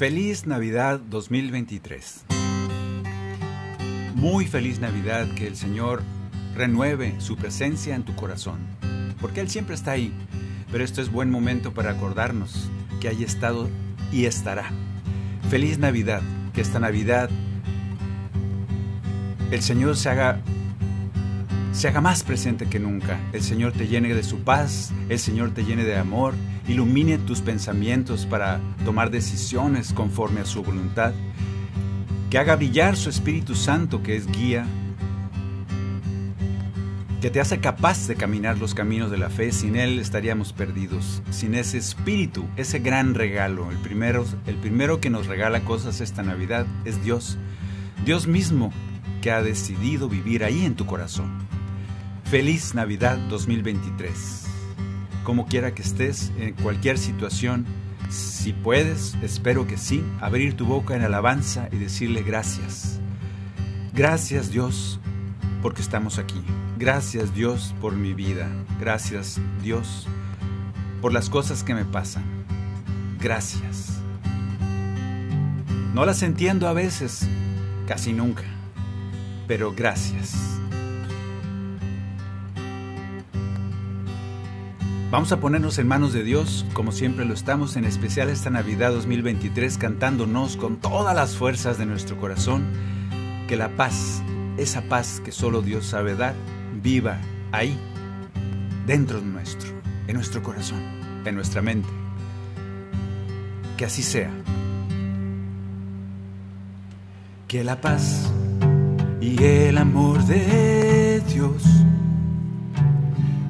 Feliz Navidad 2023. Muy feliz Navidad, que el Señor renueve su presencia en tu corazón, porque Él siempre está ahí, pero esto es buen momento para acordarnos que haya estado y estará. Feliz Navidad, que esta Navidad el Señor se haga se haga más presente que nunca. El Señor te llene de su paz, el Señor te llene de amor, ilumine tus pensamientos para tomar decisiones conforme a su voluntad, que haga brillar su Espíritu Santo que es guía, que te hace capaz de caminar los caminos de la fe. Sin Él estaríamos perdidos. Sin ese Espíritu, ese gran regalo, el primero, el primero que nos regala cosas esta Navidad es Dios. Dios mismo que ha decidido vivir ahí en tu corazón. Feliz Navidad 2023. Como quiera que estés, en cualquier situación, si puedes, espero que sí, abrir tu boca en alabanza y decirle gracias. Gracias Dios porque estamos aquí. Gracias Dios por mi vida. Gracias Dios por las cosas que me pasan. Gracias. No las entiendo a veces, casi nunca, pero gracias. Vamos a ponernos en manos de Dios, como siempre lo estamos, en especial esta Navidad 2023, cantándonos con todas las fuerzas de nuestro corazón, que la paz, esa paz que solo Dios sabe dar, viva ahí, dentro de nuestro, en nuestro corazón, en nuestra mente. Que así sea. Que la paz y el amor de Dios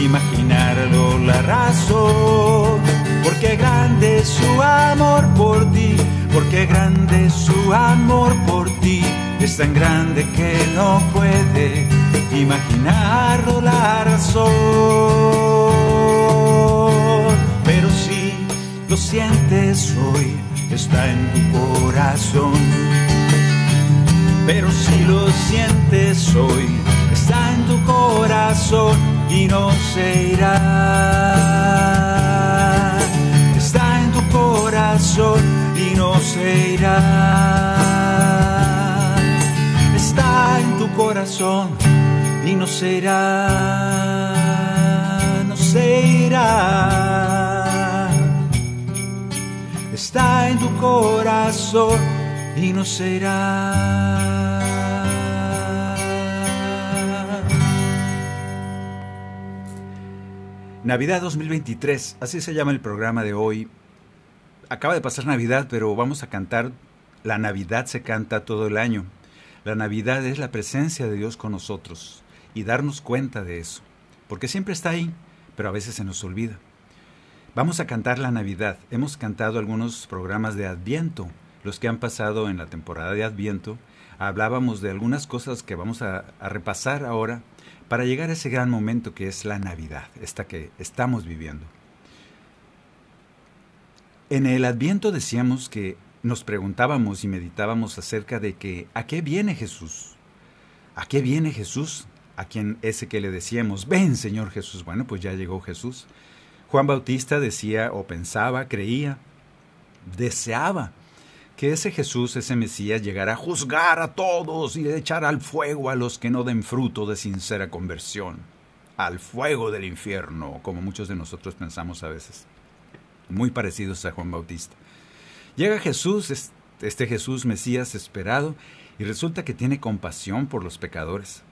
imaginarlo la razón. Porque grande es su amor por ti, porque grande es su amor por ti, es tan grande que no puede imaginarlo la razón. Pero si lo sientes hoy, está en tu corazón. Pero si lo sientes hoy, está en tu corazón y no se irá. Está en tu corazón y no se irá. Está en tu corazón y no se irá. No se irá. Está en tu corazón y no se irá. Navidad 2023, así se llama el programa de hoy. Acaba de pasar Navidad, pero vamos a cantar. La Navidad se canta todo el año. La Navidad es la presencia de Dios con nosotros y darnos cuenta de eso, porque siempre está ahí, pero a veces se nos olvida. Vamos a cantar la Navidad. Hemos cantado algunos programas de Adviento, los que han pasado en la temporada de Adviento. Hablábamos de algunas cosas que vamos a, a repasar ahora para llegar a ese gran momento que es la Navidad, esta que estamos viviendo. En el Adviento decíamos que nos preguntábamos y meditábamos acerca de que ¿a qué viene Jesús? ¿A qué viene Jesús? A quien ese que le decíamos, ven Señor Jesús. Bueno, pues ya llegó Jesús. Juan Bautista decía o pensaba, creía, deseaba que ese Jesús, ese Mesías, llegará a juzgar a todos y echar al fuego a los que no den fruto de sincera conversión, al fuego del infierno, como muchos de nosotros pensamos a veces, muy parecidos a Juan Bautista. Llega Jesús, este Jesús Mesías esperado, y resulta que tiene compasión por los pecadores,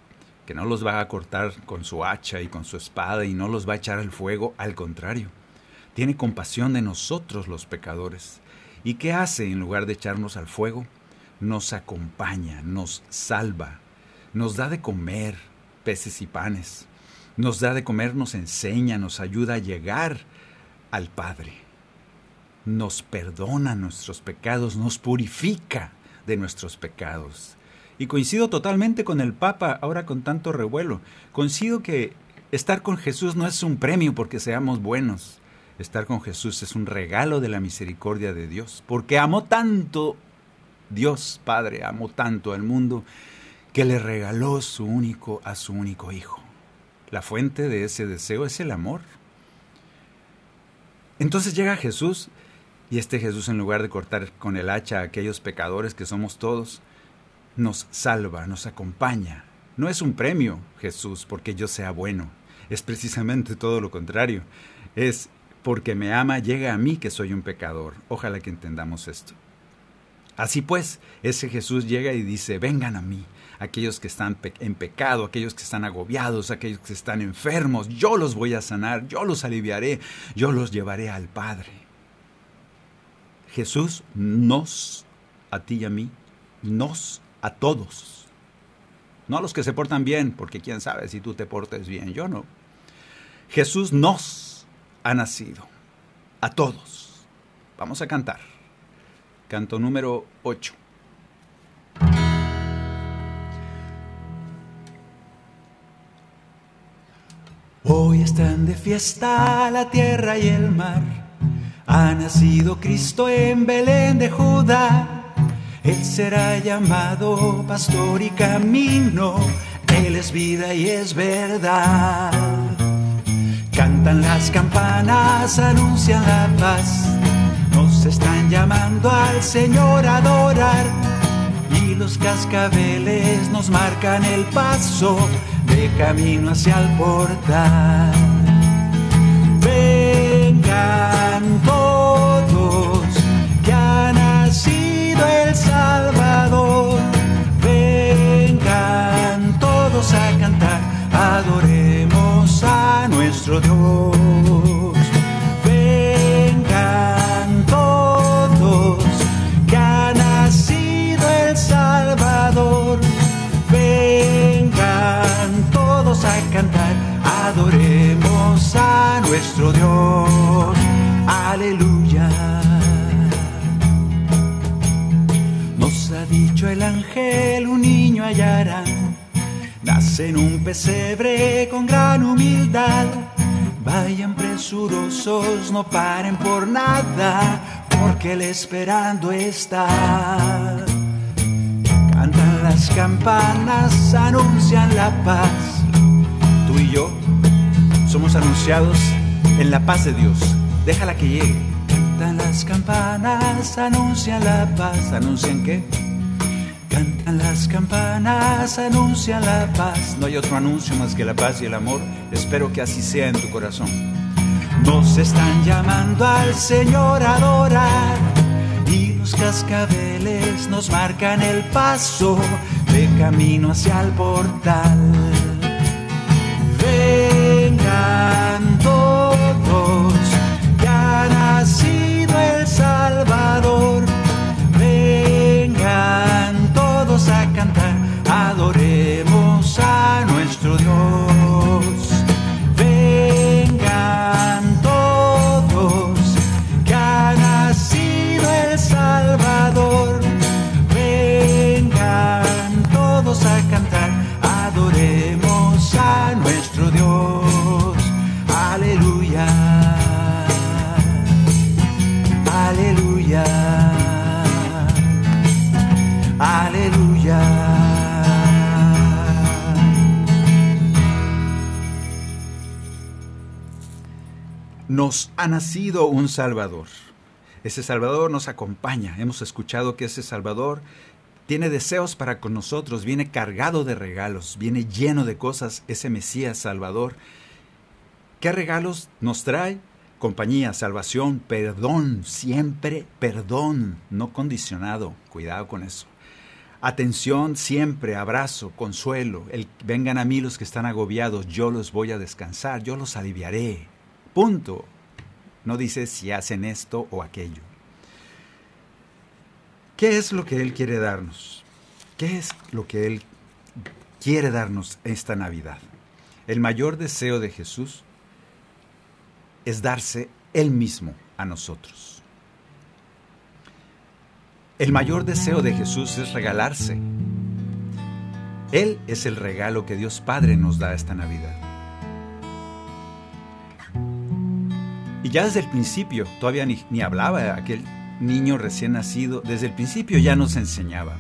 que no los va a cortar con su hacha y con su espada y no los va a echar al fuego, al contrario, tiene compasión de nosotros los pecadores ¿Y qué hace en lugar de echarnos al fuego? Nos acompaña, nos salva, nos da de comer peces y panes, nos da de comer, nos enseña, nos ayuda a llegar al Padre, nos perdona nuestros pecados, nos purifica de nuestros pecados. Y coincido totalmente con el Papa, ahora con tanto revuelo. Coincido que estar con Jesús no es un premio porque seamos buenos, Estar con Jesús es un regalo de la misericordia de Dios, porque amó tanto Dios Padre, amó tanto al mundo, que le regaló su único a su único Hijo. La fuente de ese deseo es el amor. Entonces llega Jesús y este Jesús en lugar de cortar con el hacha a aquellos pecadores que somos todos, nos salva, nos acompaña. No es un premio, Jesús, porque yo sea bueno. Es precisamente todo lo contrario. Es porque me ama, llega a mí que soy un pecador. Ojalá que entendamos esto. Así pues, ese Jesús llega y dice, vengan a mí, aquellos que están en pecado, aquellos que están agobiados, aquellos que están enfermos, yo los voy a sanar, yo los aliviaré, yo los llevaré al Padre. Jesús nos, a ti y a mí, nos, a todos. No a los que se portan bien, porque quién sabe si tú te portes bien, yo no. Jesús nos ha nacido. A todos. Vamos a cantar. Canto número 8. Hoy están de fiesta la tierra y el mar. Ha nacido Cristo en Belén de Judá. Él será llamado pastor y camino. Él es vida y es verdad. Cantan las campanas, anuncian la paz. Nos están llamando al Señor a adorar. Y los cascabeles nos marcan el paso de camino hacia el portal. Vengan todos, que ha nacido el Salvador. Vengan todos a cantar, adoremos a nuestro Dios. Vengan todos, que ha nacido el Salvador. Vengan todos a cantar, adoremos a nuestro Dios. Aleluya. Nos ha dicho el ángel, un niño hallarán En un pesebre con gran humildad. Vayan presurosos, no paren por nada, porque el esperando está. Cantan las campanas, anuncian la paz. Tú y yo somos anunciados en la paz de Dios. Déjala que llegue. Cantan las campanas, anuncian la paz. ¿Anuncian qué? Cantan las campanas, anuncian la paz. No hay otro anuncio más que la paz y el amor. Espero que así sea en tu corazón. Nos están llamando al Señor a adorar. Y los cascabeles nos marcan el paso de camino hacia el portal. Vengan todos, Nos ha nacido un Salvador. Ese Salvador nos acompaña. Hemos escuchado que ese Salvador tiene deseos para con nosotros, viene cargado de regalos, viene lleno de cosas ese Mesías Salvador. ¿Qué regalos nos trae? Compañía, salvación, perdón, siempre perdón, no condicionado. Cuidado con eso. Atención siempre, abrazo, consuelo. El, vengan a mí los que están agobiados, yo los voy a descansar, yo los aliviaré. Punto. No dice si hacen esto o aquello. ¿Qué es lo que Él quiere darnos? ¿Qué es lo que Él quiere darnos esta Navidad? El mayor deseo de Jesús es darse Él mismo a nosotros. El mayor deseo de Jesús es regalarse. Él es el regalo que Dios Padre nos da esta Navidad. Y ya desde el principio, todavía ni, ni hablaba aquel niño recién nacido, desde el principio ya nos enseñaba.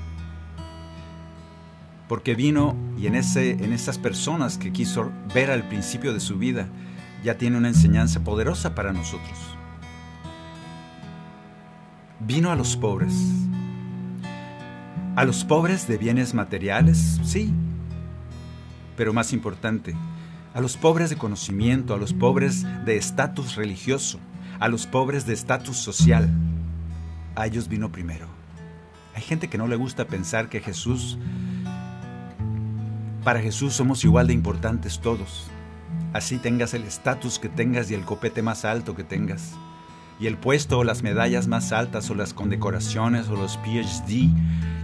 Porque vino y en, ese, en esas personas que quiso ver al principio de su vida, ya tiene una enseñanza poderosa para nosotros. Vino a los pobres. A los pobres de bienes materiales, sí. Pero más importante, a los pobres de conocimiento, a los pobres de estatus religioso, a los pobres de estatus social, a ellos vino primero. Hay gente que no le gusta pensar que Jesús, para Jesús somos igual de importantes todos. Así tengas el estatus que tengas y el copete más alto que tengas. Y el puesto o las medallas más altas o las condecoraciones o los PhD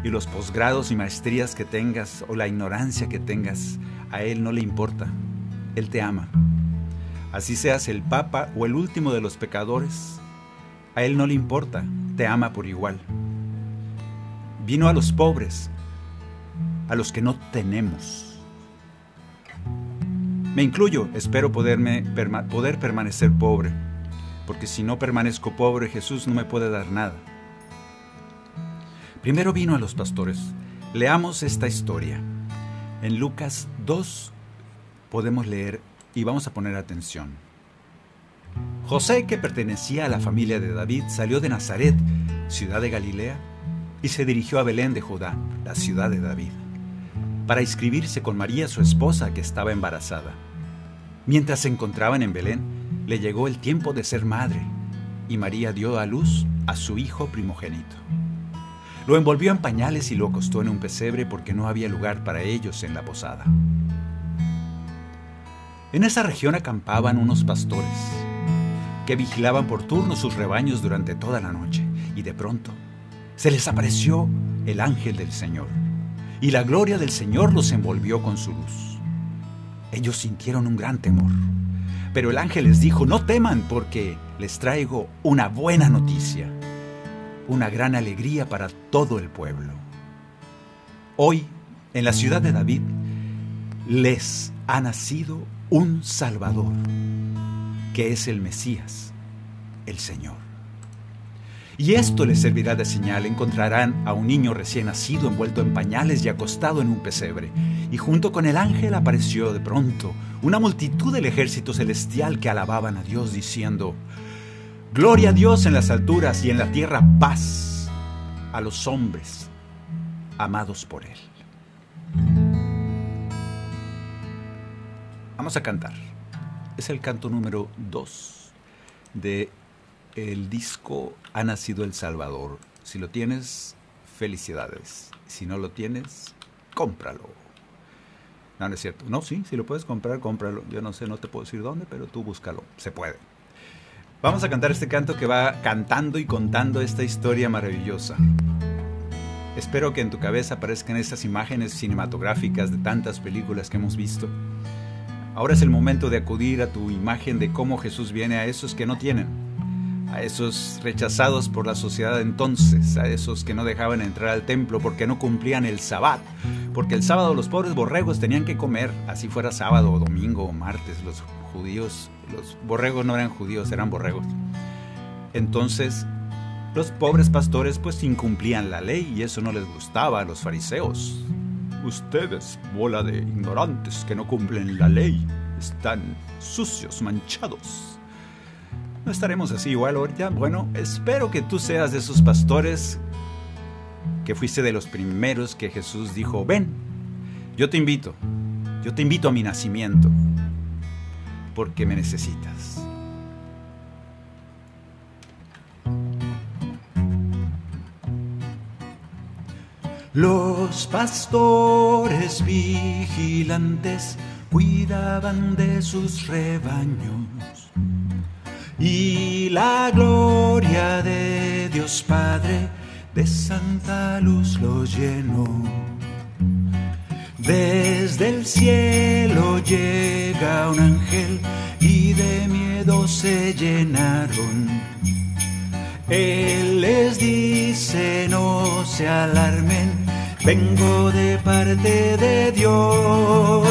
y los posgrados y maestrías que tengas o la ignorancia que tengas, a Él no le importa. Él te ama. Así seas el Papa o el último de los pecadores, a Él no le importa, te ama por igual. Vino a los pobres, a los que no tenemos. Me incluyo, espero poderme, poder permanecer pobre, porque si no permanezco pobre, Jesús no me puede dar nada. Primero vino a los pastores. Leamos esta historia. En Lucas 2 podemos leer y vamos a poner atención. José, que pertenecía a la familia de David, salió de Nazaret, ciudad de Galilea, y se dirigió a Belén de Judá, la ciudad de David, para inscribirse con María, su esposa, que estaba embarazada. Mientras se encontraban en Belén, le llegó el tiempo de ser madre, y María dio a luz a su hijo primogénito. Lo envolvió en pañales y lo acostó en un pesebre porque no había lugar para ellos en la posada. En esa región acampaban unos pastores que vigilaban por turno sus rebaños durante toda la noche, y de pronto se les apareció el ángel del Señor, y la gloria del Señor los envolvió con su luz. Ellos sintieron un gran temor, pero el ángel les dijo, no teman porque les traigo una buena noticia, una gran alegría para todo el pueblo. Hoy, en la ciudad de David, les ha nacido un Salvador que es el Mesías, el Señor. Y esto les servirá de señal. Encontrarán a un niño recién nacido envuelto en pañales y acostado en un pesebre. Y junto con el ángel apareció de pronto una multitud del ejército celestial que alababan a Dios diciendo, Gloria a Dios en las alturas y en la tierra paz a los hombres amados por Él. Vamos a cantar es el canto número 2 de el disco Ha nacido el Salvador. Si lo tienes, felicidades. Si no lo tienes, cómpralo. No, no es cierto. No, sí, si lo puedes comprar, cómpralo. Yo no sé, no te puedo decir dónde, pero tú búscalo. Se puede. Vamos a cantar este canto que va cantando y contando esta historia maravillosa. Espero que en tu cabeza aparezcan estas imágenes cinematográficas de tantas películas que hemos visto Ahora es el momento de acudir a tu imagen de cómo Jesús viene a esos que no tienen, a esos rechazados por la sociedad entonces, a esos que no dejaban entrar al templo porque no cumplían el sabbat, porque el sábado los pobres borregos tenían que comer, así fuera sábado o domingo o martes, los judíos, los borregos no eran judíos, eran borregos. Entonces, los pobres pastores pues incumplían la ley y eso no les gustaba a los fariseos. Ustedes, bola de ignorantes que no cumplen la ley, están sucios, manchados. No estaremos así igual ahorita. Bueno, espero que tú seas de esos pastores que fuiste de los primeros que Jesús dijo, ven, yo te invito, yo te invito a mi nacimiento, porque me necesitas. Los pastores vigilantes cuidaban de sus rebaños y la gloria de Dios Padre de santa luz los llenó. Desde el cielo llega un ángel y de miedo se llenaron él les dice no se alarmen, vengo de parte de Dios.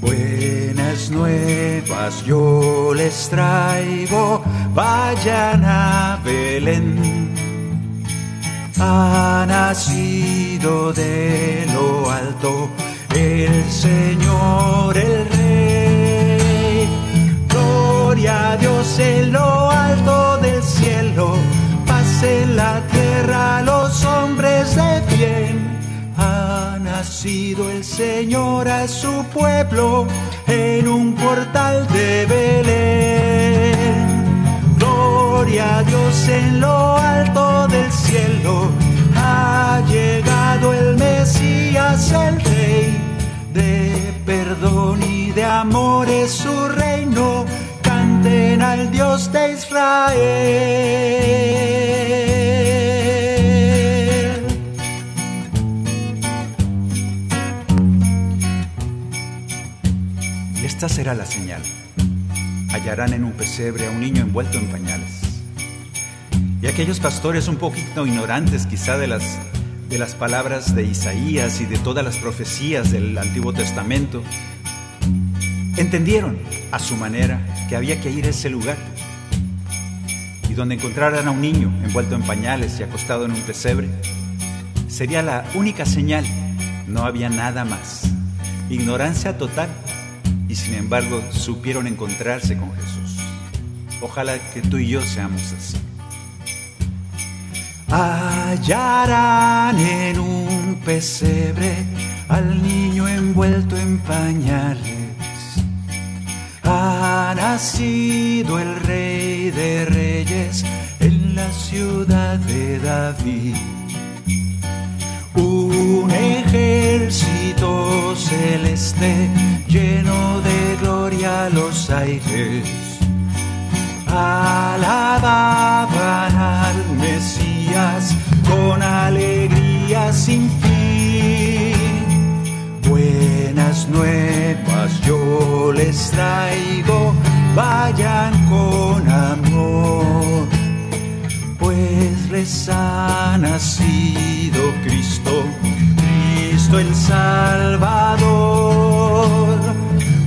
Buenas nuevas yo les traigo, vayan a Belén. Ha nacido de lo alto el Señor, el Rey. Gloria a Dios en lo alto del cielo, paz en la tierra los hombres de bien. Ha nacido el Señor a su pueblo en un portal de Belén. Gloria a Dios en lo alto del cielo, ha llegado el Mesías, el Rey de perdón y de amor es su reino canten al Dios de Israel. Será la señal. Hallarán en un pesebre a un niño envuelto en pañales. Y aquellos pastores un poquito ignorantes quizá de las, de las palabras de Isaías y de todas las profecías del Antiguo Testamento, entendieron a su manera que había que ir a ese lugar. Y donde encontraran a un niño envuelto en pañales y acostado en un pesebre, sería la única señal. No había nada más. Ignorancia total. Y sin embargo supieron encontrarse con Jesús. Ojalá que tú y yo seamos así. Hallarán en un pesebre al niño envuelto en pañales ha nacido el rey de reyes en la ciudad de David. Un ejército celeste lleno de gloria los aires. Alababan al Mesías con alegría sin fin. Buenas nuevas yo les traigo, vayan con amor, pues les ha nacido Cristo, el Salvador.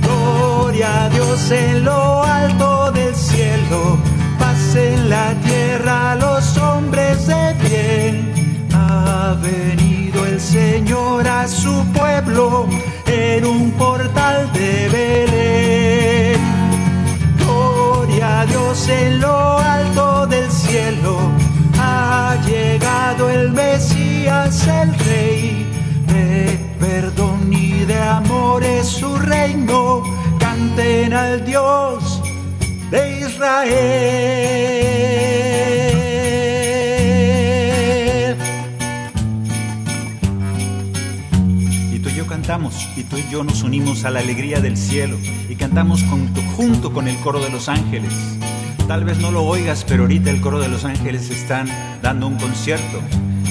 Gloria a Dios en lo alto del cielo, paz en la tierra los hombres de bien. Ha venido el Señor a su pueblo en un portal de Belén. Gloria a Dios en lo alto del cielo, ha llegado el Mesías, el Rey. De perdón y de amor es su reino, canten al Dios de Israel. Y tú y yo cantamos, y tú y yo nos unimos a la alegría del cielo, y cantamos junto con el coro de los ángeles. Tal vez no lo oigas, pero ahorita el coro de los ángeles están dando un concierto.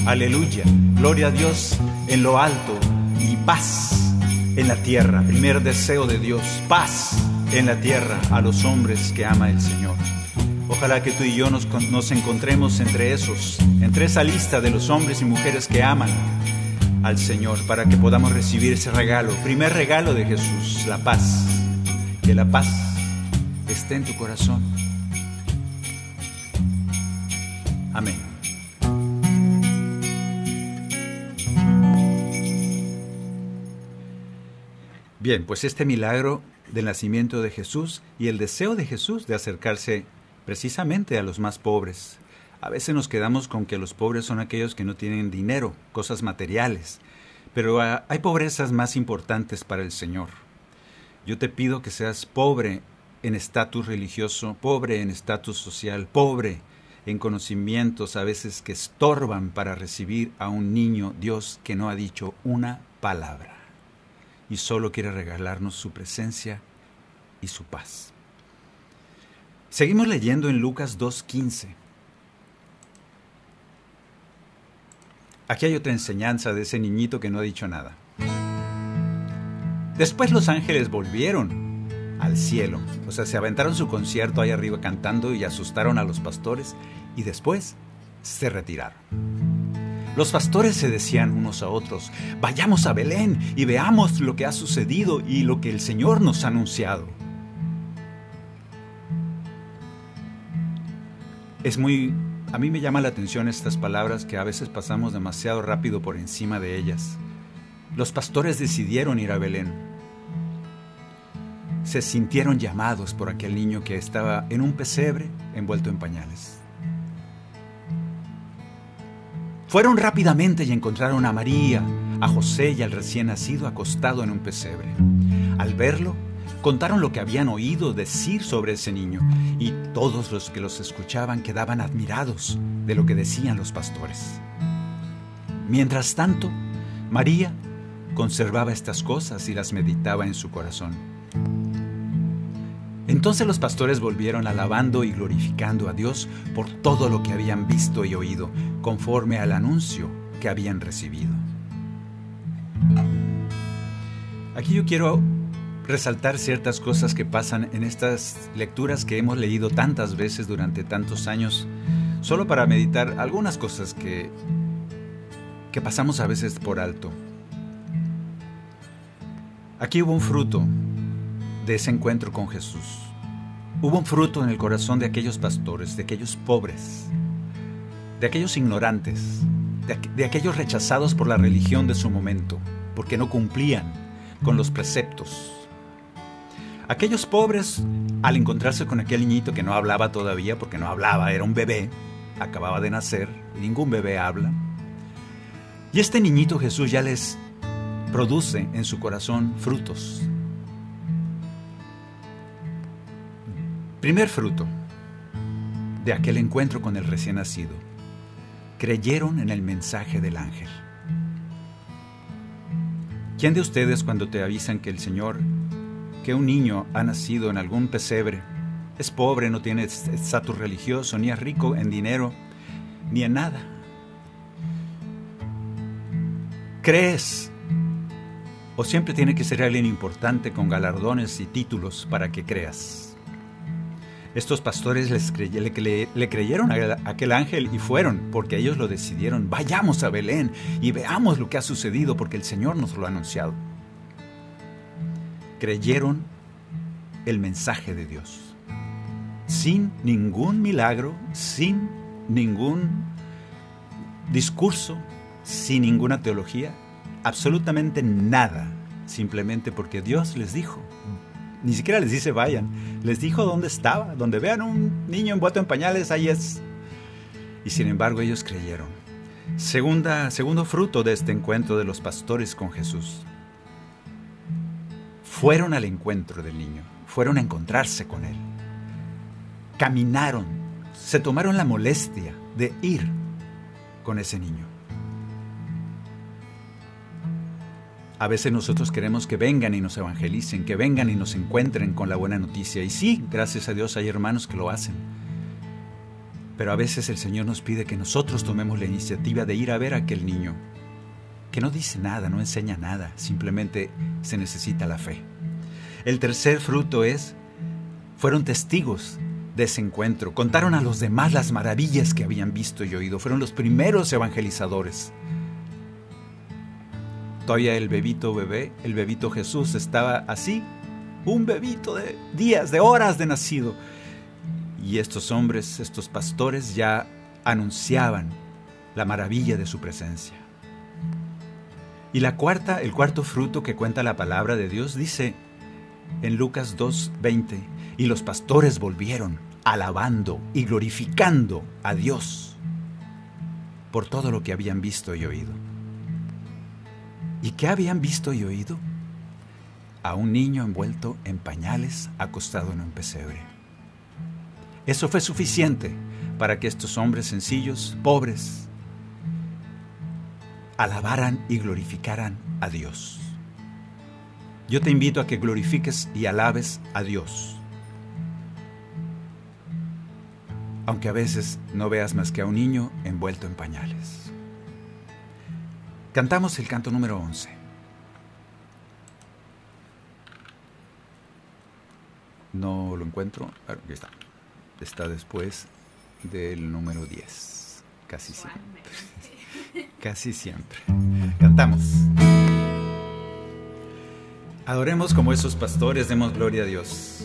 Aleluya, gloria a Dios en lo alto y paz en la tierra. Primer deseo de Dios, paz en la tierra a los hombres que ama el Señor. Ojalá que tú y yo nos, nos encontremos entre esos, entre esa lista de los hombres y mujeres que aman al Señor para que podamos recibir ese regalo, primer regalo de Jesús, la paz. Que la paz esté en tu corazón. Amén. Bien, pues este milagro del nacimiento de Jesús y el deseo de Jesús de acercarse precisamente a los más pobres. A veces nos quedamos con que los pobres son aquellos que no tienen dinero, cosas materiales, pero ah, hay pobrezas más importantes para el Señor. Yo te pido que seas pobre en estatus religioso, pobre en estatus social, pobre en conocimientos a veces que estorban para recibir a un niño Dios que no ha dicho una palabra y solo quiere regalarnos su presencia y su paz. Seguimos leyendo en Lucas 2.15. Aquí hay otra enseñanza de ese niñito que no ha dicho nada. Después los ángeles volvieron al cielo. O sea, se aventaron su concierto ahí arriba cantando y asustaron a los pastores y después se retiraron. Los pastores se decían unos a otros, vayamos a Belén y veamos lo que ha sucedido y lo que el Señor nos ha anunciado. Es muy... A mí me llama la atención estas palabras que a veces pasamos demasiado rápido por encima de ellas. Los pastores decidieron ir a Belén, se sintieron llamados por aquel niño que estaba en un pesebre envuelto en pañales. Fueron rápidamente y encontraron a María, a José y al recién nacido acostado en un pesebre. Al verlo, contaron lo que habían oído decir sobre ese niño y todos los que los escuchaban quedaban admirados de lo que decían los pastores. Mientras tanto, María conservaba estas cosas y las meditaba en su corazón. Entonces los pastores volvieron alabando y glorificando a Dios por todo lo que habían visto y oído, conforme al anuncio que habían recibido. Aquí yo quiero resaltar ciertas cosas que pasan en estas lecturas que hemos leído tantas veces durante tantos años, solo para meditar algunas cosas que, que pasamos a veces por alto. Aquí hubo un fruto de ese encuentro con Jesús. Hubo un fruto en el corazón de aquellos pastores, de aquellos pobres, de aquellos ignorantes, de, aquellos rechazados por la religión de su momento, porque no cumplían con los preceptos. Aquellos pobres, al encontrarse con aquel niñito que no hablaba todavía, porque no hablaba, era un bebé, acababa de nacer, y ningún bebé habla, y este niñito Jesús ya les produce en su corazón frutos, Primer fruto de aquel encuentro con el recién nacido. Creyeron en el mensaje del ángel. ¿Quién de ustedes cuando te avisan que el Señor, que un niño ha nacido en algún pesebre, es pobre, no tiene estatus religioso, ni es rico en dinero, ni en nada? ¿Crees? ¿O siempre tiene que ser alguien importante con galardones y títulos para que creas? Estos pastores les le, creyeron a aquel ángel y fueron, porque ellos lo decidieron. Vayamos a Belén y veamos lo que ha sucedido, porque el Señor nos lo ha anunciado. Creyeron el mensaje de Dios. Sin ningún milagro, sin ningún discurso, sin ninguna teología, absolutamente nada, simplemente porque Dios les dijo, ni siquiera les dice vayan. Les dijo dónde estaba. Donde vean un niño envuelto en pañales, ahí es. Y sin embargo ellos creyeron. Segunda, segundo fruto de este encuentro de los pastores con Jesús. Fueron al encuentro del niño. Fueron a encontrarse con él. Caminaron. Se tomaron la molestia de ir con ese niño. A veces nosotros queremos que vengan y nos evangelicen, que vengan y nos encuentren con la buena noticia. Y sí, gracias a Dios hay hermanos que lo hacen. Pero a veces el Señor nos pide que nosotros tomemos la iniciativa de ir a ver a aquel niño, que no dice nada, no enseña nada, simplemente se necesita la fe. El tercer fruto es, fueron testigos de ese encuentro, contaron a los demás las maravillas que habían visto y oído, fueron los primeros evangelizadores. Todavía el bebito bebé, el bebito Jesús estaba así, un bebito de días, de horas de nacido. Y estos hombres, estos pastores ya anunciaban la maravilla de su presencia. Y la cuarta, el cuarto fruto que cuenta la palabra de Dios dice en Lucas 2:20, y los pastores volvieron alabando y glorificando a Dios por todo lo que habían visto y oído. ¿Y qué habían visto y oído? A un niño envuelto en pañales acostado en un pesebre. Eso fue suficiente para que estos hombres sencillos, pobres, alabaran y glorificaran a Dios. Yo te invito a que glorifiques y alabes a Dios. Aunque a veces no veas más que a un niño envuelto en pañales. Cantamos el canto número 11. No lo encuentro. Aquí está. Está después del número 10. Casi siempre. Casi siempre. Cantamos. Adoremos como esos pastores, demos gloria a Dios.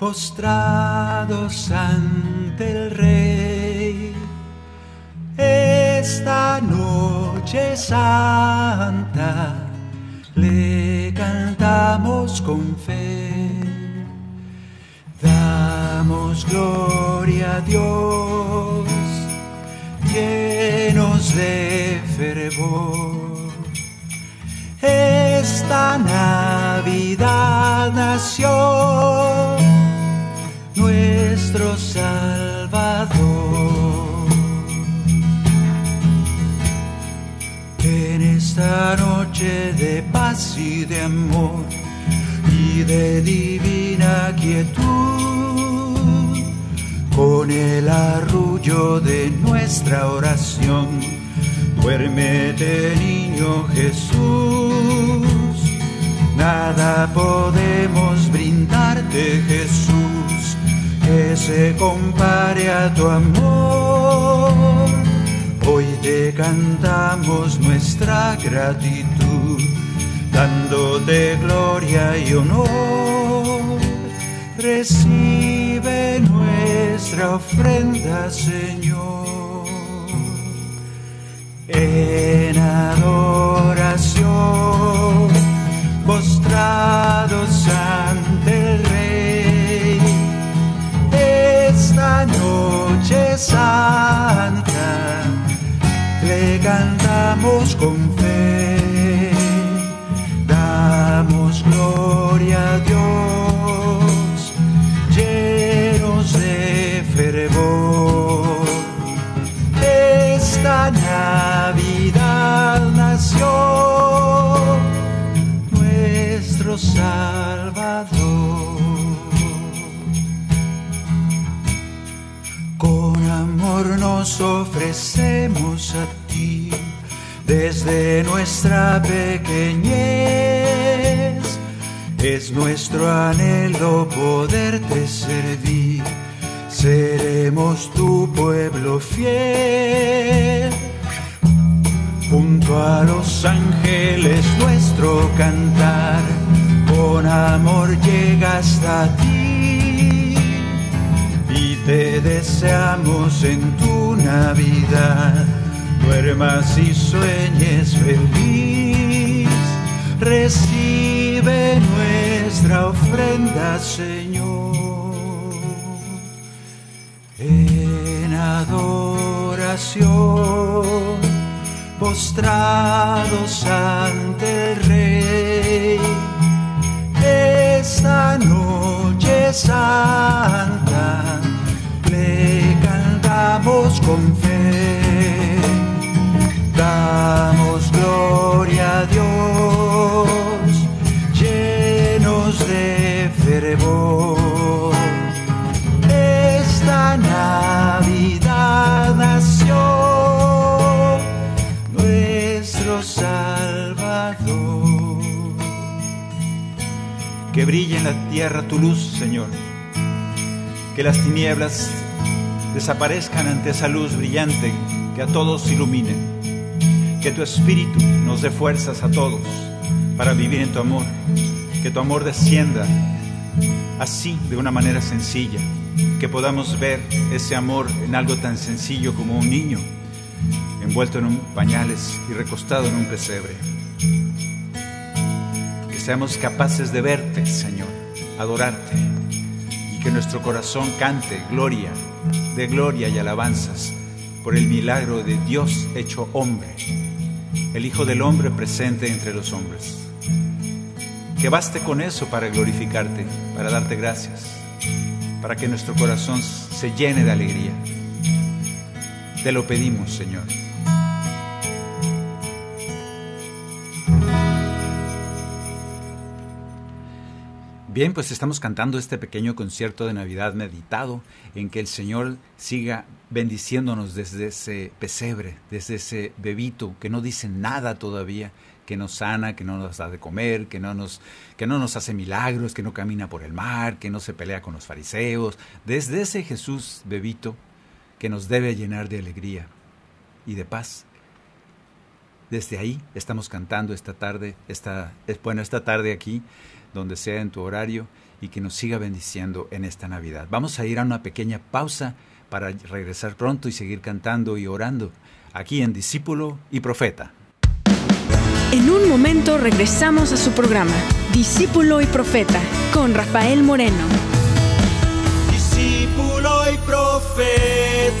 Postrados ante el Rey, esta noche santa le cantamos con fe. Damos gloria a Dios, llenos de fervor. Esta Navidad nació de divina quietud, con el arrullo de nuestra oración, duérmete niño Jesús. Nada podemos brindarte Jesús que se compare a tu amor. Hoy te cantamos nuestra gratitud dándote gloria y honor. Recibe nuestra ofrenda, Señor, en adoración, postrados nuestro anhelo poderte servir. Seremos tu pueblo fiel. Junto a los ángeles nuestro cantar con amor llega hasta ti y te deseamos en tu Navidad duermas y sueñes feliz. Recibe ofrenda, Señor, en adoración, postrados ante el Rey. Esta noche santa le cantamos con fe. Damos gloria a Dios, Esta Navidad nació nuestro Salvador. Que brille en la tierra tu luz, Señor. Que las tinieblas desaparezcan ante esa luz brillante que a todos ilumine que tu espíritu nos dé fuerzas a todos para vivir en tu amor. Que tu amor descienda así de una manera sencilla. Que podamos ver ese amor en algo tan sencillo como un niño envuelto en pañales y recostado en un pesebre. Que seamos capaces de verte, Señor, adorarte, y que nuestro corazón cante gloria, de gloria y alabanzas por el milagro de Dios hecho hombre, el Hijo del Hombre presente entre los hombres. Que baste con eso para glorificarte, para darte gracias, para que nuestro corazón se llene de alegría. Te lo pedimos, Señor. Bien, pues estamos cantando este pequeño concierto de Navidad meditado en que el Señor siga bendiciéndonos desde ese pesebre, desde ese bebito que no dice nada todavía, que nos sana, que no nos da de comer, que no nos, que no nos hace milagros, que no camina por el mar, que no se pelea con los fariseos, desde ese Jesús bebito que nos debe llenar de alegría y de paz. Desde ahí estamos cantando esta tarde, esta, bueno, esta tarde aquí donde sea en tu horario y que nos siga bendiciendo en esta Navidad. Vamos a ir a una pequeña pausa para regresar pronto y seguir cantando y orando aquí en Discípulo y Profeta. En un momento regresamos a su programa, Discípulo y Profeta, con Rafael Moreno. Discípulo y Profeta.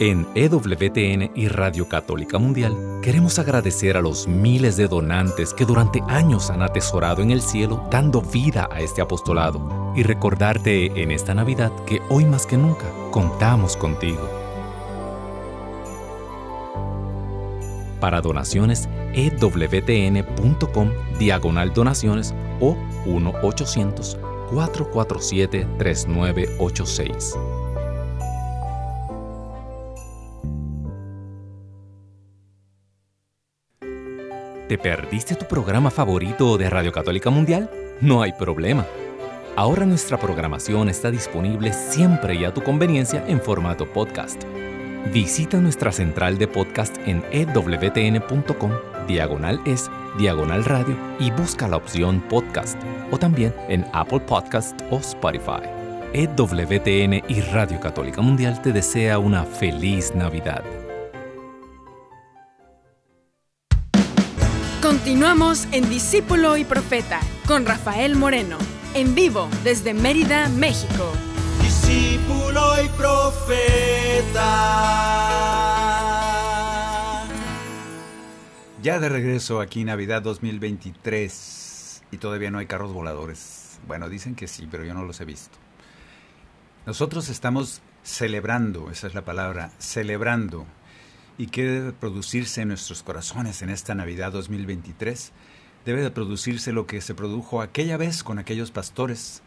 En EWTN y Radio Católica Mundial queremos agradecer a los miles de donantes que durante años han atesorado en el cielo dando vida a este apostolado y recordarte en esta Navidad que hoy más que nunca contamos contigo. Para donaciones, ewtn.com diagonal donaciones o 1-800-447-3986. ¿Te perdiste tu programa favorito de Radio Católica Mundial? No hay problema. Ahora nuestra programación está disponible siempre y a tu conveniencia en formato podcast. Visita nuestra central de podcast en ewtn.com, diagonal es, diagonal radio y busca la opción podcast o también en Apple Podcast o Spotify. EWTN y Radio Católica Mundial te desea una feliz Navidad. Continuamos en Discípulo y Profeta con Rafael Moreno, en vivo desde Mérida, México. Discípulo y Profeta. Ya de regreso aquí Navidad 2023 y todavía no hay carros voladores. Bueno, dicen que sí, pero yo no los he visto. Nosotros estamos celebrando, esa es la palabra, celebrando y qué debe producirse en nuestros corazones en esta Navidad 2023. Debe de producirse lo que se produjo aquella vez con aquellos pastores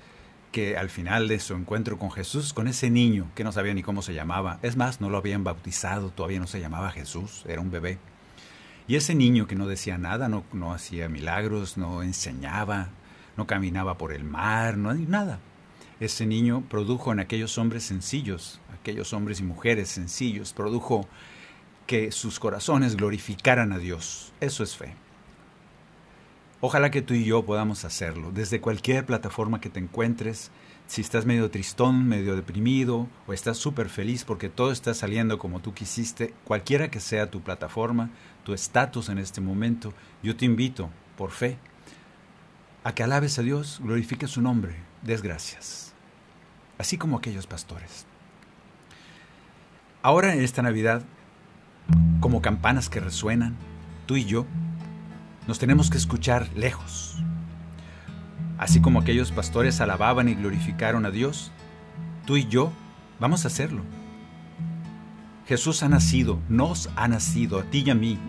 que al final de su encuentro con Jesús, con ese niño que no sabía ni cómo se llamaba, es más, no lo habían bautizado, todavía no se llamaba Jesús, era un bebé. Y ese niño que no decía nada, no, no hacía milagros, no enseñaba, no caminaba por el mar, no nada. Ese niño produjo en aquellos hombres sencillos, aquellos hombres y mujeres sencillos, produjo que sus corazones glorificaran a Dios. Eso es fe. Ojalá que tú y yo podamos hacerlo, desde cualquier plataforma que te encuentres, si estás medio tristón, medio deprimido o estás súper feliz porque todo está saliendo como tú quisiste, cualquiera que sea tu plataforma, tu estatus en este momento, yo te invito, por fe, a que alabes a Dios, glorifiques su nombre, des gracias, así como aquellos pastores. Ahora en esta Navidad como campanas que resuenan, tú y yo, nos tenemos que escuchar lejos. Así como aquellos pastores alababan y glorificaron a Dios, tú y yo vamos a hacerlo. Jesús ha nacido, nos ha nacido, a ti y a mí,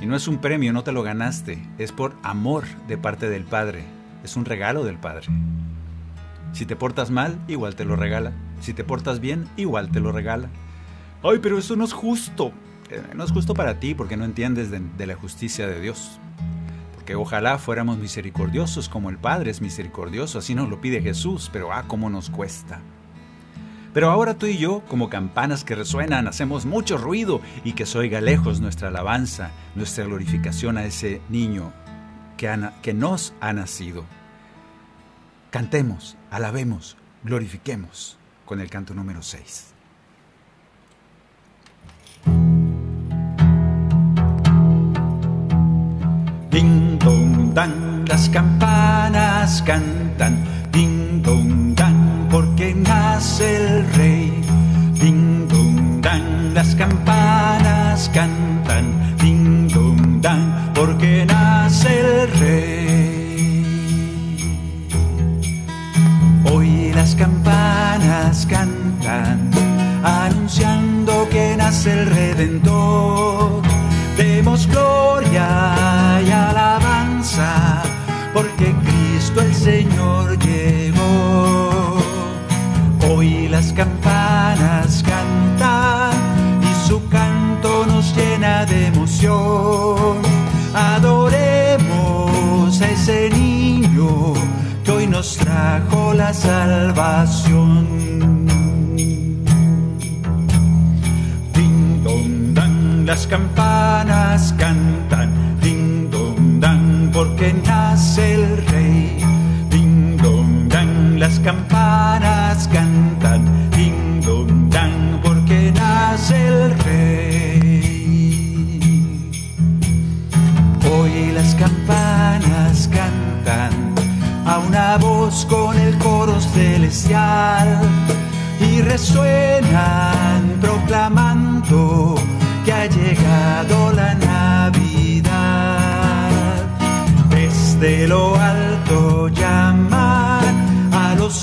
Y no es un premio, no te lo ganaste, es por amor de parte del Padre, es un regalo del Padre. Si te portas mal, igual te lo regala. Si te portas bien, igual te lo regala. Ay, pero eso no es justo. No es justo para ti porque no entiendes de, la justicia de Dios. Porque ojalá fuéramos misericordiosos como el Padre es misericordioso, así nos lo pide Jesús, pero ah, cómo nos cuesta. Pero ahora tú y yo, como campanas que resuenan, hacemos mucho ruido y que se oiga lejos nuestra alabanza, nuestra glorificación a ese niño que, que nos ha nacido. Cantemos, alabemos, glorifiquemos con el canto número 6. Ding dong dan, las campanas cantan. Ding dong dan, porque nace el rey. Ding dong dan, las campanas cantan. Ding dong dan, porque nace el rey. Hoy las campanas cantan, anunciando que nace el Redentor. Demos gloria y alabanza, porque Cristo el Señor llegó. Hoy las campanas cantan y su canto nos llena de emoción. Adoremos a ese niño que hoy nos trajo la salvación. Ding dong dan, las campanas cantan. Porque nace el rey. Ding dong dan, las campanas cantan. Ding dong dan, porque nace el rey. Hoy las campanas cantan a una voz con el coro celestial y resuenan proclamando que ha llegado la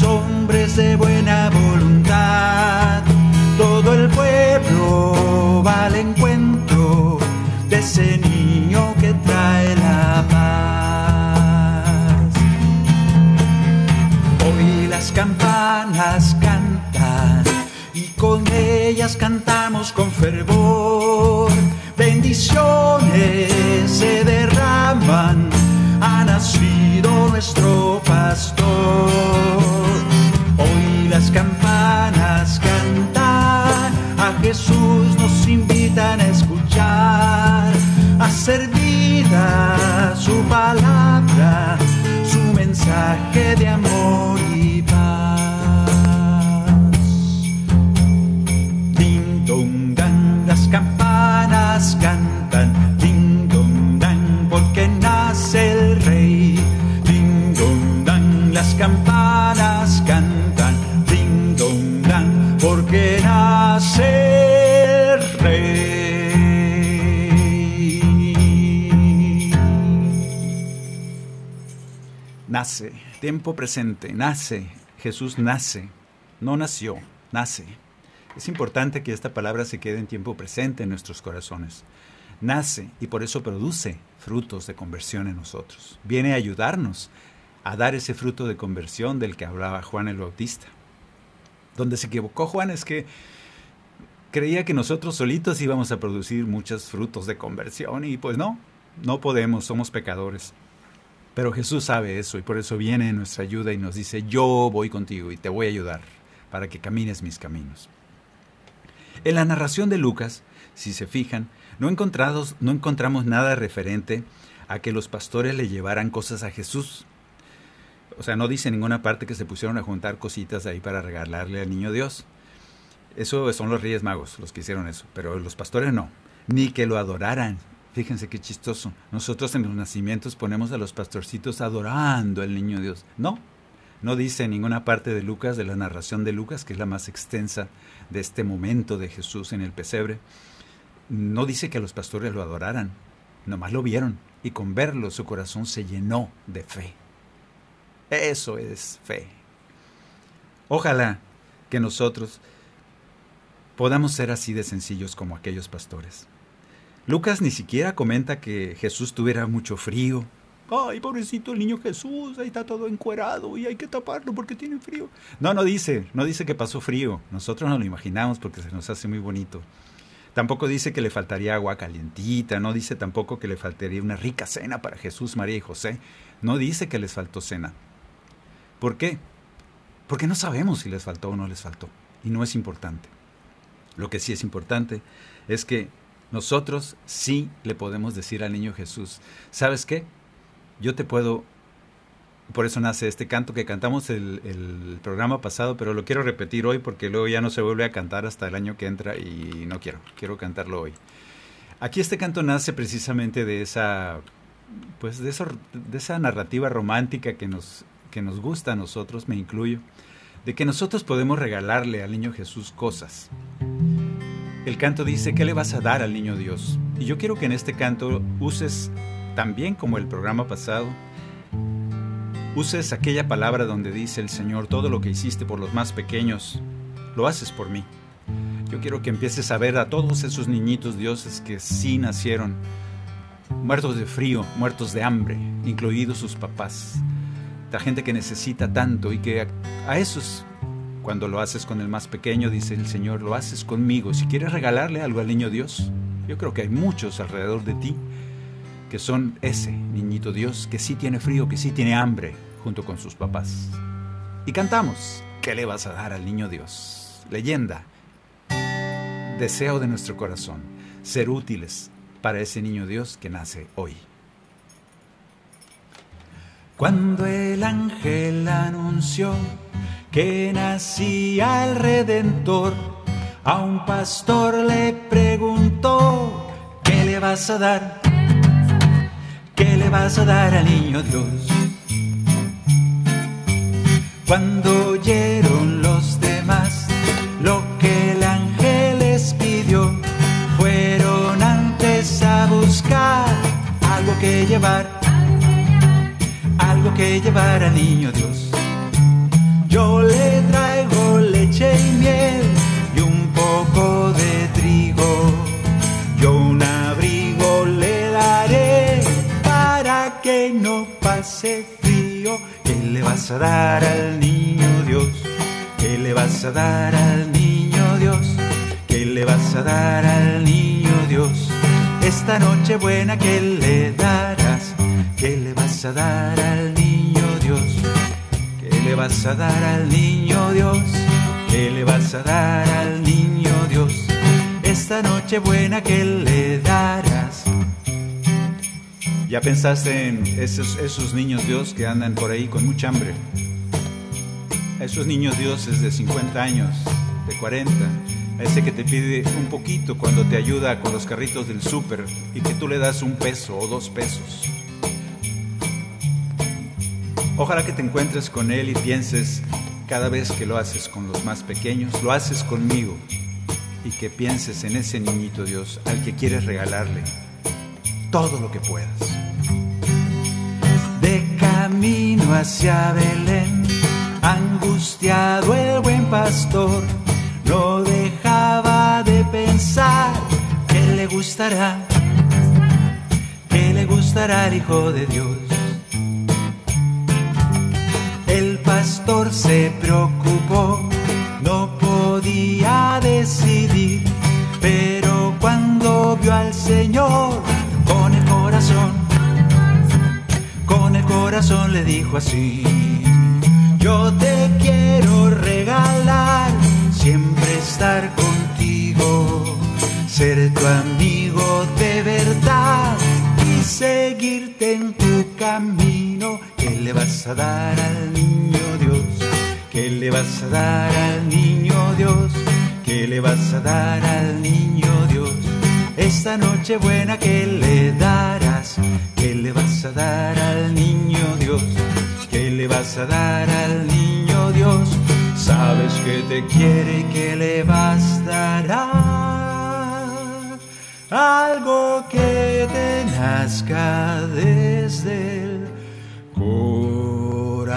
hombres de buena voluntad. Todo el pueblo va al encuentro de ese niño que trae la paz. Hoy las campanas cantan y con ellas cantamos con fervor. Su palabra, Tiempo presente, nace. Jesús nace, no nació, nace. Es importante que esta palabra se quede en tiempo presente en nuestros corazones. Nace y por eso produce frutos de conversión en nosotros. Viene a ayudarnos a dar ese fruto de conversión del que hablaba Juan el Bautista. Donde se equivocó Juan es que creía que nosotros solitos íbamos a producir muchos frutos de conversión y pues no, no podemos, somos pecadores. Pero Jesús sabe eso y por eso viene en nuestra ayuda y nos dice, yo voy contigo y te voy a ayudar para que camines mis caminos. En la narración de Lucas, si se fijan, no, encontrados, no encontramos nada referente a que los pastores le llevaran cosas a Jesús. O sea, no dice en ninguna parte que se pusieron a juntar cositas ahí para regalarle al niño Dios. Eso son los Reyes Magos los que hicieron eso, pero los pastores no. Ni que lo adoraran. Fíjense qué chistoso. Nosotros en los nacimientos ponemos a los pastorcitos adorando al niño Dios. No, no dice en ninguna parte de Lucas, de la narración de Lucas, que es la más extensa de este momento de Jesús en el pesebre. No dice que los pastores lo adoraran, nomás lo vieron y con verlo su corazón se llenó de fe. Eso es fe. Ojalá que nosotros podamos ser así de sencillos como aquellos pastores. Lucas ni siquiera comenta que Jesús tuviera mucho frío. Ay, pobrecito el niño Jesús, ahí está todo encuerado y hay que taparlo porque tiene frío. No, no dice, no dice que pasó frío. Nosotros nos lo imaginamos porque se nos hace muy bonito. Tampoco dice que le faltaría agua calientita, no dice tampoco que le faltaría una rica cena para Jesús, María y José. No dice que les faltó cena. ¿Por qué? Porque no sabemos si les faltó o no les faltó. Y no es importante. Lo que sí es importante es que nosotros sí le podemos decir al niño Jesús, ¿sabes qué? Yo te puedo, por eso nace este canto que cantamos el, el, programa pasado, pero lo quiero repetir hoy porque luego ya no se vuelve a cantar hasta el año que entra y no quiero, quiero cantarlo hoy. Aquí este canto nace precisamente de esa, pues de, eso, de esa narrativa romántica que nos, que nos gusta a nosotros, me incluyo, de que nosotros podemos regalarle al niño Jesús cosas. El canto dice, ¿qué le vas a dar al niño Dios? Y yo quiero que en este canto uses, también como el programa pasado, uses aquella palabra donde dice el Señor, todo lo que hiciste por los más pequeños, lo haces por mí. Yo quiero que empieces a ver a todos esos niñitos dioses que sí nacieron, muertos de frío, muertos de hambre, incluidos sus papás. La gente que necesita tanto y que a, a esos cuando lo haces con el más pequeño, dice el Señor, lo haces conmigo. Si quieres regalarle algo al niño Dios, yo creo que hay muchos alrededor de ti que son ese niñito Dios que sí tiene frío, que sí tiene hambre, junto con sus papás. Y cantamos, ¿qué le vas a dar al niño Dios? Leyenda, deseo de nuestro corazón, ser útiles para ese niño Dios que nace hoy. Cuando el ángel anunció que nacía el Redentor, a un pastor le preguntó, ¿qué le vas a dar? ¿Qué le vas a dar al niño Dios? Cuando oyeron los demás lo que el ángel les pidió, fueron antes a buscar algo que llevar, algo que llevar al niño Dios. Yo le traigo leche y miel y un poco de trigo. Yo un abrigo le daré para que no pase frío. ¿Qué le vas a dar al niño Dios? ¿Qué le vas a dar al niño Dios? ¿Qué le vas a dar al niño Dios? Esta noche buena que le darás. ¿Qué le vas a dar al niño le vas a dar al niño Dios? ¿Qué le vas a dar al niño Dios? Esta noche buena que le darás. ¿Ya pensaste en esos, esos niños Dios que andan por ahí con mucha hambre? Esos niños dioses de 50 años, de 40, ese que te pide un poquito cuando te ayuda con los carritos del súper y que tú le das un peso o dos pesos. Ojalá que te encuentres con Él y pienses cada vez que lo haces con los más pequeños, lo haces conmigo y que pienses en ese niñito Dios al que quieres regalarle todo lo que puedas. De camino hacia Belén, angustiado el buen pastor, no dejaba de pensar que le gustará, que le gustará al Hijo de Dios. Se preocupó, no podía decidir, pero cuando vio al Señor con el corazón, con el corazón le dijo así, yo te quiero regalar, siempre estar contigo, ser tu amigo de verdad y seguirte en tu camino. ¿Qué le vas a dar al niño? ¿Qué le vas a dar al niño Dios? ¿Qué le vas a dar al niño Dios? Esta noche buena que le darás, ¿qué le vas a dar al niño Dios? ¿Qué le vas a dar al niño Dios? Sabes que te quiere que le dar algo que te nazca desde el corazón.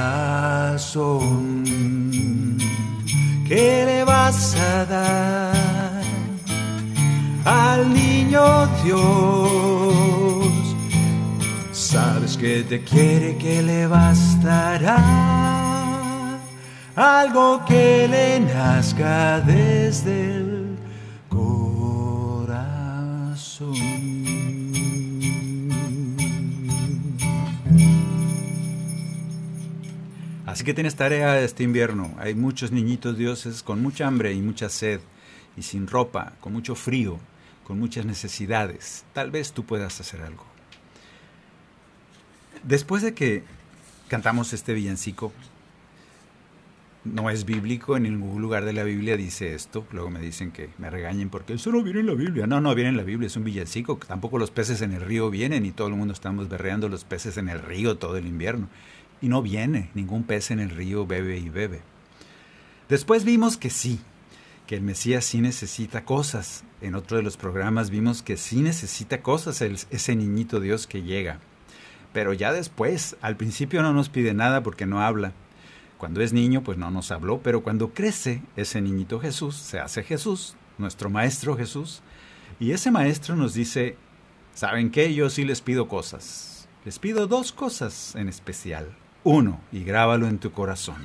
¿Qué le vas a dar al niño Dios. Sabes que te quiere, que le bastará algo que le nazca desde el Así que tienes tarea este invierno. Hay muchos niñitos dioses con mucha hambre y mucha sed, y sin ropa, con mucho frío, con muchas necesidades. Tal vez tú puedas hacer algo. Después de que cantamos este villancico, no es bíblico, en ningún lugar de la Biblia dice esto. Luego me dicen que me regañen porque eso no viene en la Biblia. No, no viene en la Biblia, es un villancico. Tampoco los peces en el río vienen y todo el mundo estamos berreando los peces en el río todo el invierno y no viene, ningún pez en el río bebe y bebe. Después vimos que sí, que el Mesías sí necesita cosas. En otro de los programas vimos que sí necesita cosas ese niñito Dios que llega. Pero ya después, al principio no nos pide nada porque no habla. Cuando es niño, pues no nos habló, pero cuando crece, ese niñito Jesús se hace Jesús, nuestro Maestro Jesús, y ese Maestro nos dice, ¿saben qué? Yo sí les pido cosas. Les pido dos cosas en especial uno y grábalo en tu corazón.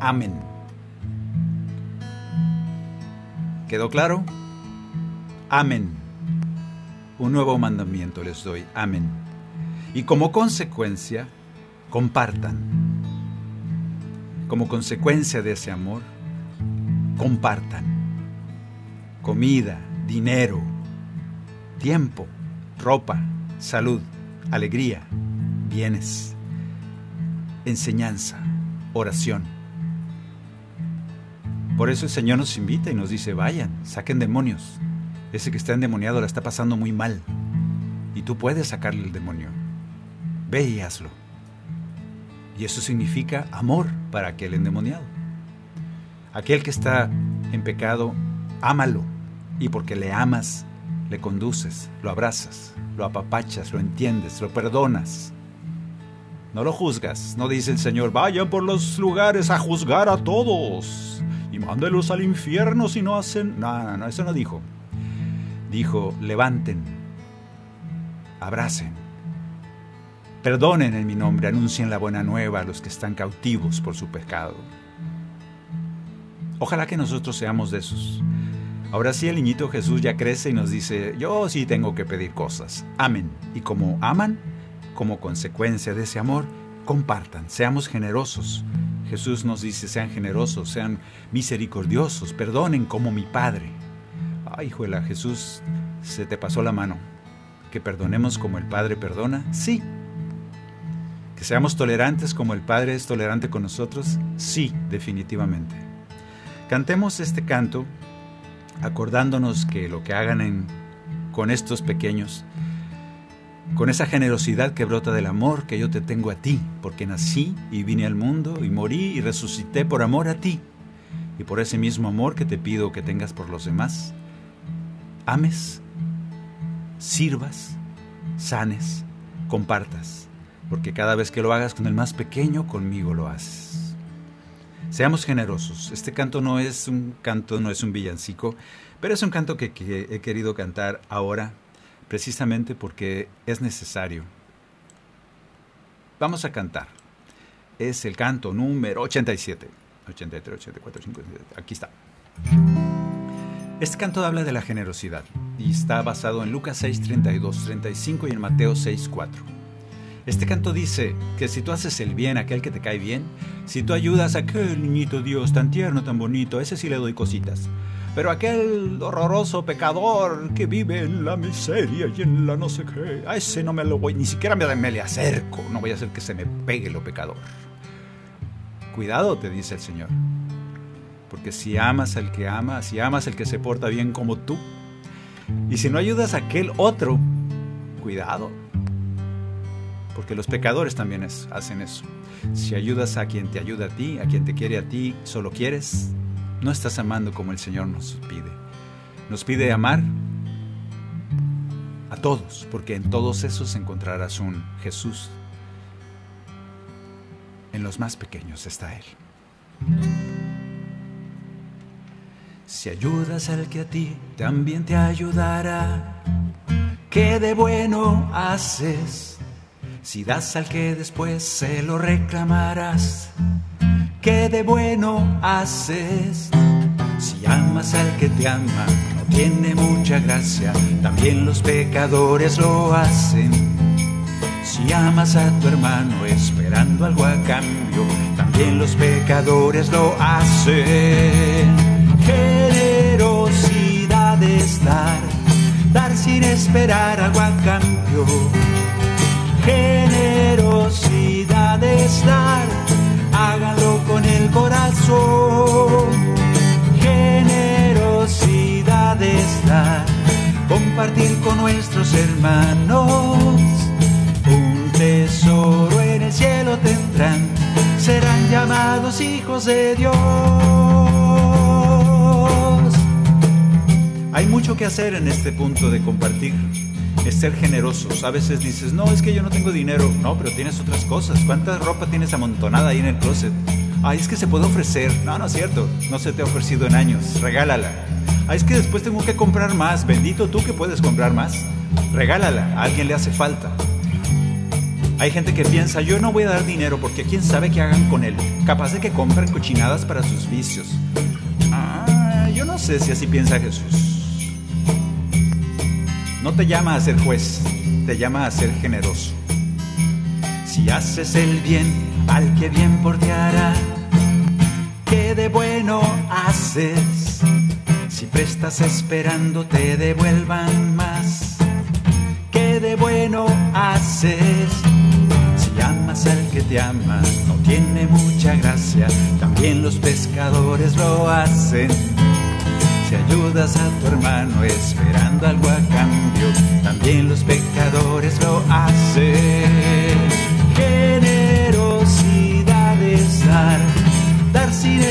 Amén. ¿Quedó claro? Amén. Un nuevo mandamiento les doy. Amén. Y como consecuencia, compartan. Como consecuencia de ese amor, compartan. Comida, dinero, tiempo, ropa, salud, alegría, bienes enseñanza, oración. Por eso el Señor nos invita y nos dice, vayan, saquen demonios. Ese que está endemoniado la está pasando muy mal. Y tú puedes sacarle el demonio. Ve y hazlo. Y eso significa amor para aquel endemoniado. Aquel que está en pecado, ámalo. Y porque le amas, le conduces, lo abrazas, lo apapachas, lo entiendes, lo perdonas. No lo juzgas. No dice el Señor, vayan por los lugares a juzgar a todos y mándelos al infierno si no hacen... No, no, no, eso no dijo. Dijo, levanten, abracen, perdonen en mi nombre, anuncien la buena nueva a los que están cautivos por su pecado. Ojalá que nosotros seamos de esos. Ahora sí, el niñito Jesús ya crece y nos dice, yo sí tengo que pedir cosas. Amen. Y como aman, como consecuencia de ese amor, compartan, seamos generosos. Jesús nos dice, sean generosos, sean misericordiosos, perdonen como mi Padre. Ay, hijuela, Jesús, se te pasó la mano. ¿Que perdonemos como el Padre perdona? Sí. ¿Que seamos tolerantes como el Padre es tolerante con nosotros? Sí, definitivamente. Cantemos este canto acordándonos que lo que hagan con estos pequeños con esa generosidad que brota del amor que yo te tengo a ti, porque nací y vine al mundo y morí y resucité por amor a ti, y por ese mismo amor que te pido que tengas por los demás, ames, sirvas, sanes, compartas, porque cada vez que lo hagas con el más pequeño, conmigo lo haces. Seamos generosos. Este canto no es un canto, no es un villancico, pero es un canto que, que he querido cantar ahora precisamente porque es necesario. Vamos a cantar. Es el canto número 87. 83, 84, 57. Aquí está. Este canto habla de la generosidad y está basado en Lucas 6, 32, 35 y en Mateo 6, 4. Este canto dice que si tú haces el bien a aquel que te cae bien, si tú ayudas a aquel niñito Dios tan tierno, tan bonito, ese sí le doy cositas. Pero aquel horroroso pecador que vive en la miseria y en la no sé qué, a ese no me lo voy, ni siquiera me, me le acerco, no voy a hacer que se me pegue lo pecador. Cuidado, te dice el Señor. Porque si amas al que ama, si amas al que se porta bien como tú, y si no ayudas a aquel otro, cuidado. Porque los pecadores también hacen eso. Si ayudas a quien te ayuda a ti, a quien te quiere a ti, solo quieres, no estás amando como el Señor nos pide. Nos pide amar a todos, porque en todos esos encontrarás un Jesús. En los más pequeños está Él. Si ayudas al que a ti también te ayudará, ¿qué de bueno haces? Si das al que después se lo reclamarás, ¿qué de bueno haces? Si amas al que te ama, no tiene mucha gracia, también los pecadores lo hacen. Si amas a tu hermano esperando algo a cambio, también los pecadores lo hacen. Generosidad es dar, dar sin esperar algo a cambio. Generosidad es dar, háganlo corazón. Generosidad es dar, compartir con nuestros hermanos. Un tesoro en el cielo tendrán, serán llamados hijos de Dios. Hay mucho que hacer en este punto de compartir, es ser generosos. A veces dices, no, es que yo no tengo dinero. No, pero tienes otras cosas. ¿Cuánta ropa tienes amontonada ahí en el closet? Ay, es que se puede ofrecer. No, no es cierto. No se te ha ofrecido en años. Regálala. Ay, es que después tengo que comprar más. Bendito tú que puedes comprar más. Regálala. A alguien le hace falta. Hay gente que piensa, yo no voy a dar dinero porque quién sabe qué hagan con él. Capaz de que compren cochinadas para sus vicios. Ah, yo no sé si así piensa Jesús. No te llama a ser juez, te llama a ser generoso. Si haces el bien al que bien por ti hará, ¿qué de bueno haces? Si prestas esperando te devuelvan más, ¿qué de bueno haces? Si amas al que te ama, no tiene mucha gracia, también los pescadores lo hacen. Si ayudas a tu hermano esperando algo a cambio, también los pecadores lo hacen.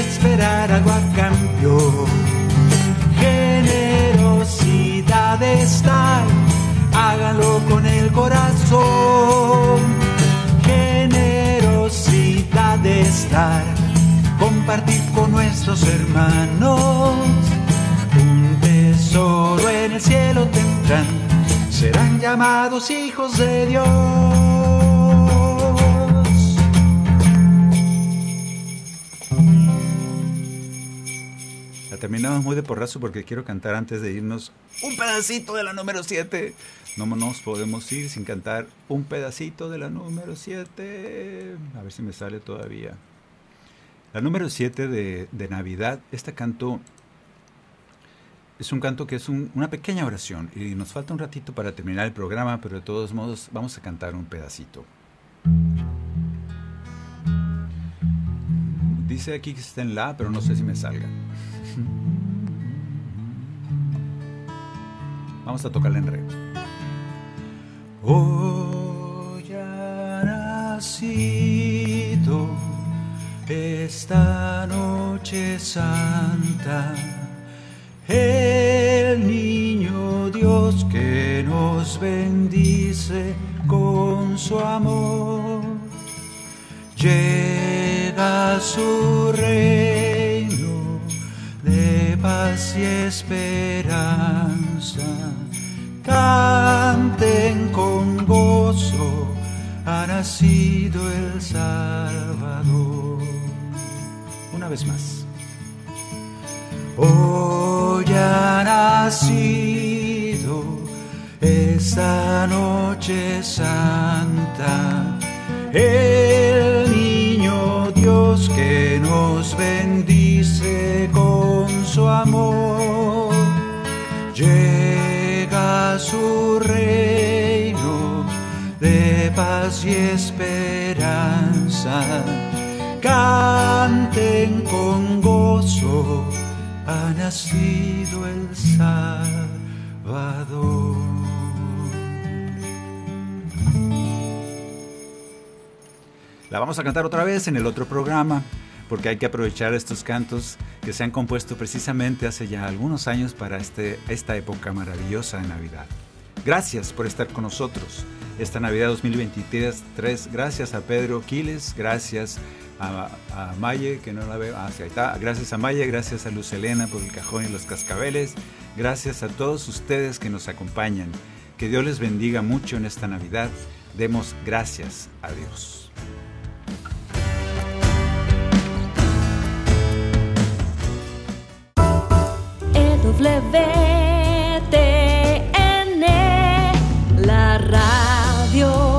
Esperar algo a cambio. Generosidad es dar, háganlo con el corazón. Generosidad es dar, compartir con nuestros hermanos un tesoro en el cielo tendrán, serán llamados hijos de Dios. Terminamos muy de porrazo porque quiero cantar antes de irnos un pedacito de la número 7. No nos podemos ir sin cantar un pedacito de la número 7. A ver si me sale todavía. La número 7 de, Navidad, este canto es un canto que es un- una pequeña oración y nos falta un ratito para terminar el programa, pero de todos modos vamos a cantar un pedacito. Dice aquí que está en la, pero no sé si me salga. Vamos a tocarla en re. Hoy ha nacido esta noche santa el niño Dios que nos bendice con su amor. Llega su de paz y esperanza. Canten con gozo, ha nacido el Salvador. Una vez más. Hoy ha nacido esta noche santa el niño Dios que nos bendice su amor. Llega su reino de paz y esperanza. Canten con gozo ha nacido el Salvador. La vamos a cantar otra vez en el otro programa, porque hay que aprovechar estos cantos que se han compuesto precisamente hace ya algunos años para este, esta época maravillosa de Navidad. Gracias por estar con nosotros esta Navidad 2023. Gracias a Pedro Quiles, gracias a, Maye, que no la veo, ah, ahí está. Gracias a Maye, gracias a Luz Elena por el cajón y los cascabeles. Gracias a todos ustedes que nos acompañan. Que Dios les bendiga mucho en esta Navidad. Demos gracias a Dios. Flevete en la radio.